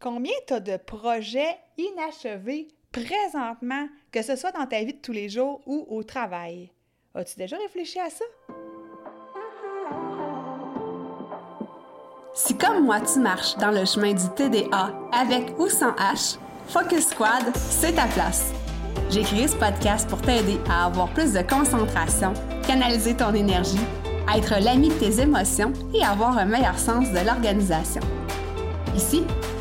combien tu as de projets inachevés présentement, que ce soit dans ta vie de tous les jours ou au travail? As-tu déjà réfléchi à ça? Si comme moi tu marches dans le chemin du TDA avec ou sans H, Focus Squad, c'est ta place. J'ai créé ce podcast pour t'aider à avoir plus de concentration, canaliser ton énergie, être l'ami de tes émotions et avoir un meilleur sens de l'organisation. Ici,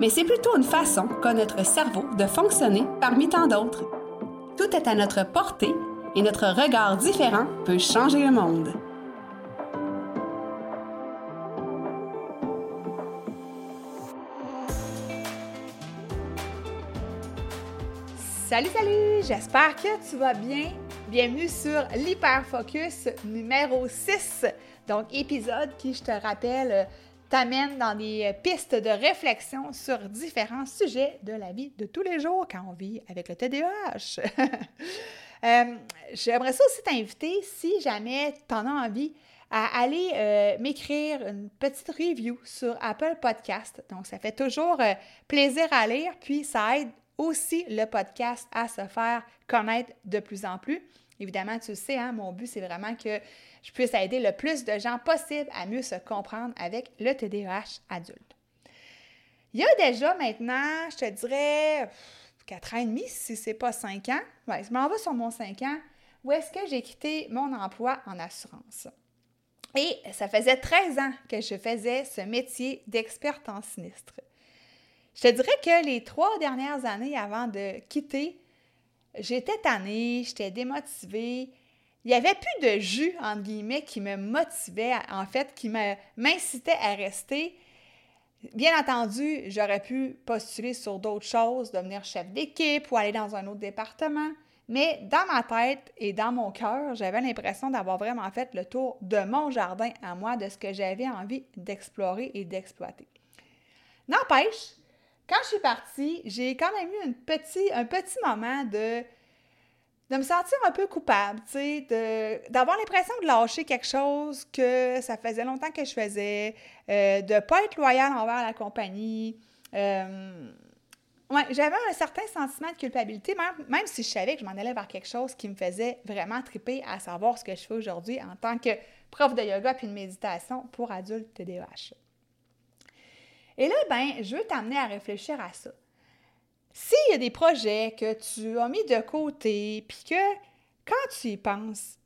mais c'est plutôt une façon qu'a notre cerveau de fonctionner parmi tant d'autres. Tout est à notre portée et notre regard différent peut changer le monde. Salut, salut! J'espère que tu vas bien. Bienvenue sur l'Hyperfocus numéro 6. Donc, épisode qui, je te rappelle, t'amène dans des pistes de réflexion sur différents sujets de la vie de tous les jours quand on vit avec le TDAH. Euh, j'aimerais aussi t'inviter, si jamais tu en as envie, à aller euh, m'écrire une petite review sur Apple Podcast. Donc, ça fait toujours euh, plaisir à lire, puis ça aide aussi le podcast à se faire connaître de plus en plus. Évidemment, tu le sais, hein, mon but, c'est vraiment que je puisse aider le plus de gens possible à mieux se comprendre avec le TDAH adulte. Il y a déjà maintenant, je te dirais, 4 ans et demi, si ce n'est pas 5 ans, ouais, je m'en vais sur mon 5 ans, où est-ce que j'ai quitté mon emploi en assurance. Et ça faisait 13 ans que je faisais ce métier d'experte en sinistre. Je te dirais que les trois dernières années avant de quitter, j'étais tannée, j'étais démotivée, il n'y avait plus de jus, entre guillemets, qui me motivait, en fait, qui m'incitait à rester. Bien entendu, j'aurais pu postuler sur d'autres choses, devenir chef d'équipe ou aller dans un autre département. Mais dans ma tête et dans mon cœur, j'avais l'impression d'avoir vraiment fait le tour de mon jardin à moi, de ce que j'avais envie d'explorer et d'exploiter. N'empêche, quand je suis partie, j'ai quand même eu un petit, un petit moment de de me sentir un peu coupable, d'avoir l'impression de lâcher quelque chose que ça faisait longtemps que je faisais, euh, de ne pas être loyal envers la compagnie. Euh, j'avais un certain sentiment de culpabilité, même, même, si je savais que je m'en allais vers quelque chose qui me faisait vraiment triper à savoir ce que je fais aujourd'hui en tant que prof de yoga puis de méditation pour adultes TDAH. Et là, ben, je veux t'amener à réfléchir à ça. S'il y a des projets que tu as mis de côté, puis que quand tu y penses,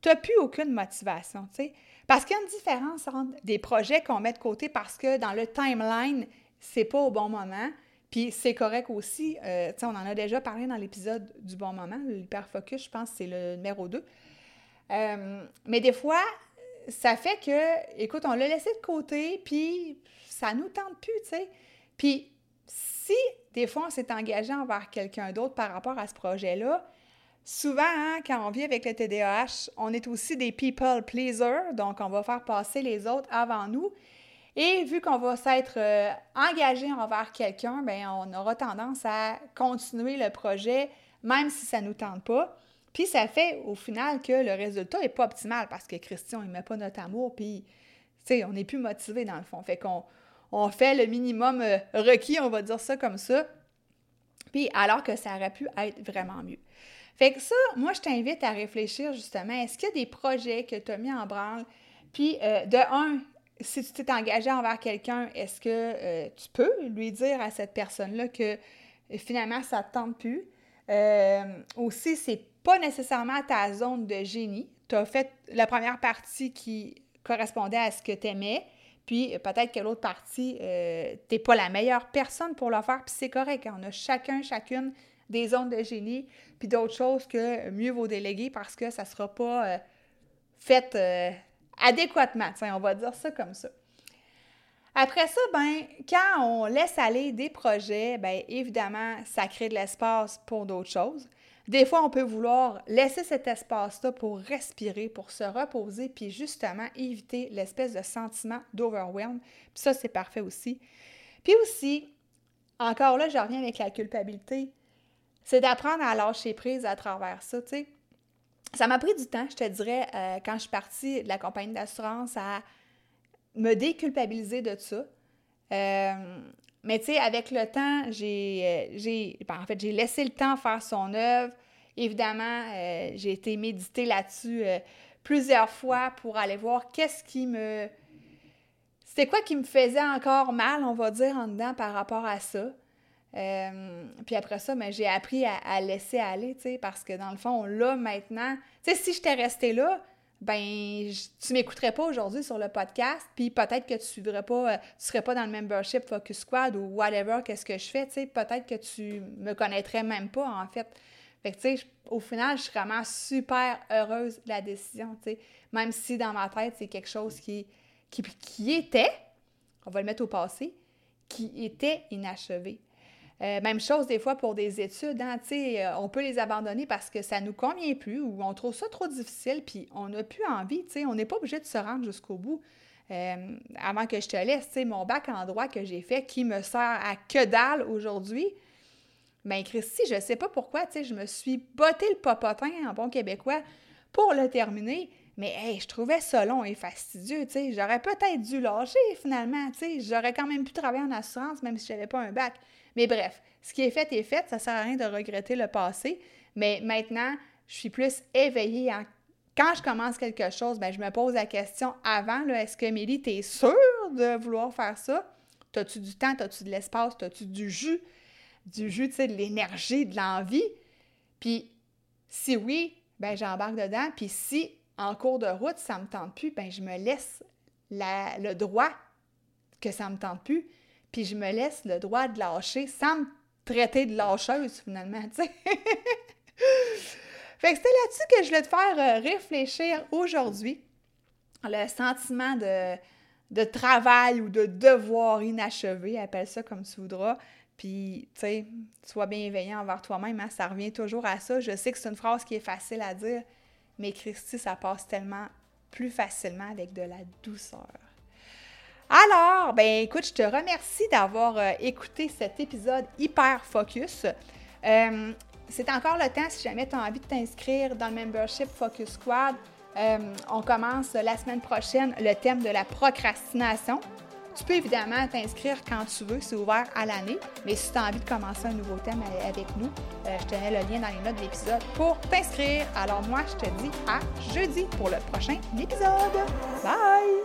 tu n'as plus aucune motivation, tu sais. Parce qu'il y a une différence entre des projets qu'on met de côté parce que dans le timeline, c'est pas au bon moment. Puis c'est correct aussi. Euh, sais, on en a déjà parlé dans l'épisode du bon moment. L'hyperfocus, je pense, c'est le numéro 2. Euh, mais des fois, ça fait que, écoute, on l'a laissé de côté, puis ça nous tente plus, tu sais. Puis si des fois on s'est engagé envers quelqu'un d'autre par rapport à ce projet-là, souvent, hein, quand on vit avec le TDAH, on est aussi des people pleasers, donc on va faire passer les autres avant nous. Et vu qu'on va s'être euh, engagé envers quelqu'un, bien, on aura tendance à continuer le projet même si ça ne nous tente pas. Puis ça fait au final que le résultat n'est pas optimal parce que Christian, il met pas notre amour, puis, tu sais, on n'est plus motivé dans le fond. Fait qu'on on fait le minimum euh, requis, on va dire ça comme ça. Puis alors que ça aurait pu être vraiment mieux. Fait que ça, moi, je t'invite à réfléchir justement, est-ce qu'il y a des projets que tu as mis en branle? Puis, euh, de un, si tu t'es engagé envers quelqu'un, est-ce que euh, tu peux lui dire à cette personne-là que finalement, ça ne te tente plus? aussi, c'est pas nécessairement ta zone de génie. Tu as fait la première partie qui correspondait à ce que tu aimais. Puis peut-être que l'autre partie, euh, tu n'es pas la meilleure personne pour le faire, puis c'est correct. On a chacun, chacune des zones de génie, puis d'autres choses que mieux vaut déléguer parce que ça ne sera pas euh, fait euh, adéquatement. on va dire ça comme ça. Après ça, ben, quand on laisse aller des projets, ben, évidemment, ça crée de l'espace pour d'autres choses. Des fois, on peut vouloir laisser cet espace-là pour respirer, pour se reposer, puis justement éviter l'espèce de sentiment d'overwhelm. Puis ça, c'est parfait aussi. Puis aussi, encore là, je reviens avec la culpabilité, c'est d'apprendre à lâcher prise à travers ça, tu sais. Ça m'a pris du temps, je te dirais, euh, quand je suis partie de la compagnie d'assurance à me déculpabiliser de ça. Euh, mais tu sais, avec le temps, j'ai, euh, ben, en fait, j'ai laissé le temps faire son œuvre. Évidemment, euh, j'ai été méditer là-dessus plusieurs fois pour aller voir qu'est-ce qui me... C'était quoi qui me faisait encore mal, on va dire, en dedans par rapport à ça. puis après ça, ben, j'ai appris à, à, laisser aller, tu sais, parce que dans le fond, là, maintenant, tu sais, si j'étais restée là, ben tu m'écouterais pas aujourd'hui sur le podcast, puis peut-être que tu suivrais pas, euh, tu serais pas dans le membership Focus Squad ou whatever, qu'est-ce que je fais, tu sais, peut-être que tu me connaîtrais même pas, en fait. Fait que, tu sais, au final, je suis vraiment super heureuse de la décision, tu sais, même si dans ma tête, c'est quelque chose qui, qui, qui était, on va le mettre au passé, qui était inachevé. Euh, même chose des fois pour des études, hein, euh, on peut les abandonner parce que ça ne nous convient plus ou on trouve ça trop difficile, puis on n'a plus envie, on n'est pas obligé de se rendre jusqu'au bout. Euh, avant que je te laisse, mon bac en droit que j'ai fait, qui me sert à que dalle aujourd'hui, bien, Christy, je ne sais pas pourquoi, je me suis botté le popotin en bon québécois pour le terminer, mais je trouvais ça long et fastidieux, J'aurais peut-être dû lâcher finalement, J'aurais quand même pu travailler en assurance même si je n'avais pas un bac. Mais bref, ce qui est fait est fait, ça ne sert à rien de regretter le passé, mais maintenant, je suis plus éveillée Quand je commence quelque chose, ben, je me pose la question avant, est-ce que Mélie, tu es sûre de vouloir faire ça? As-tu du temps, as-tu de l'espace, as-tu du jus, du jus, tu sais, de l'énergie, de l'envie? Puis si oui, ben j'embarque dedans. Puis si en cours de route, ça ne me tente plus, ben je me laisse le droit que ça ne me tente plus puis je me laisse le droit de lâcher sans me traiter de lâcheuse finalement, fait que c'était là-dessus que je voulais te faire euh, réfléchir aujourd'hui. Le sentiment de, de travail ou de devoir inachevé, appelle ça comme tu voudras. Puis, tu sais, sois bienveillant envers toi-même, hein, ça revient toujours à ça. Je sais que c'est une phrase qui est facile à dire, mais Christy, ça passe tellement plus facilement avec de la douceur. Alors, ben écoute, je te remercie d'avoir euh, écouté cet épisode hyper focus. Euh, c'est encore le temps si jamais tu as envie de t'inscrire dans le membership Focus Squad. Euh, on commence la semaine prochaine le thème de la procrastination. Tu peux évidemment t'inscrire quand tu veux, c'est ouvert à l'année. Mais si tu as envie de commencer un nouveau thème avec nous, je te mets le lien dans les notes de l'épisode pour t'inscrire. Alors moi, je te dis à jeudi pour le prochain épisode. Bye!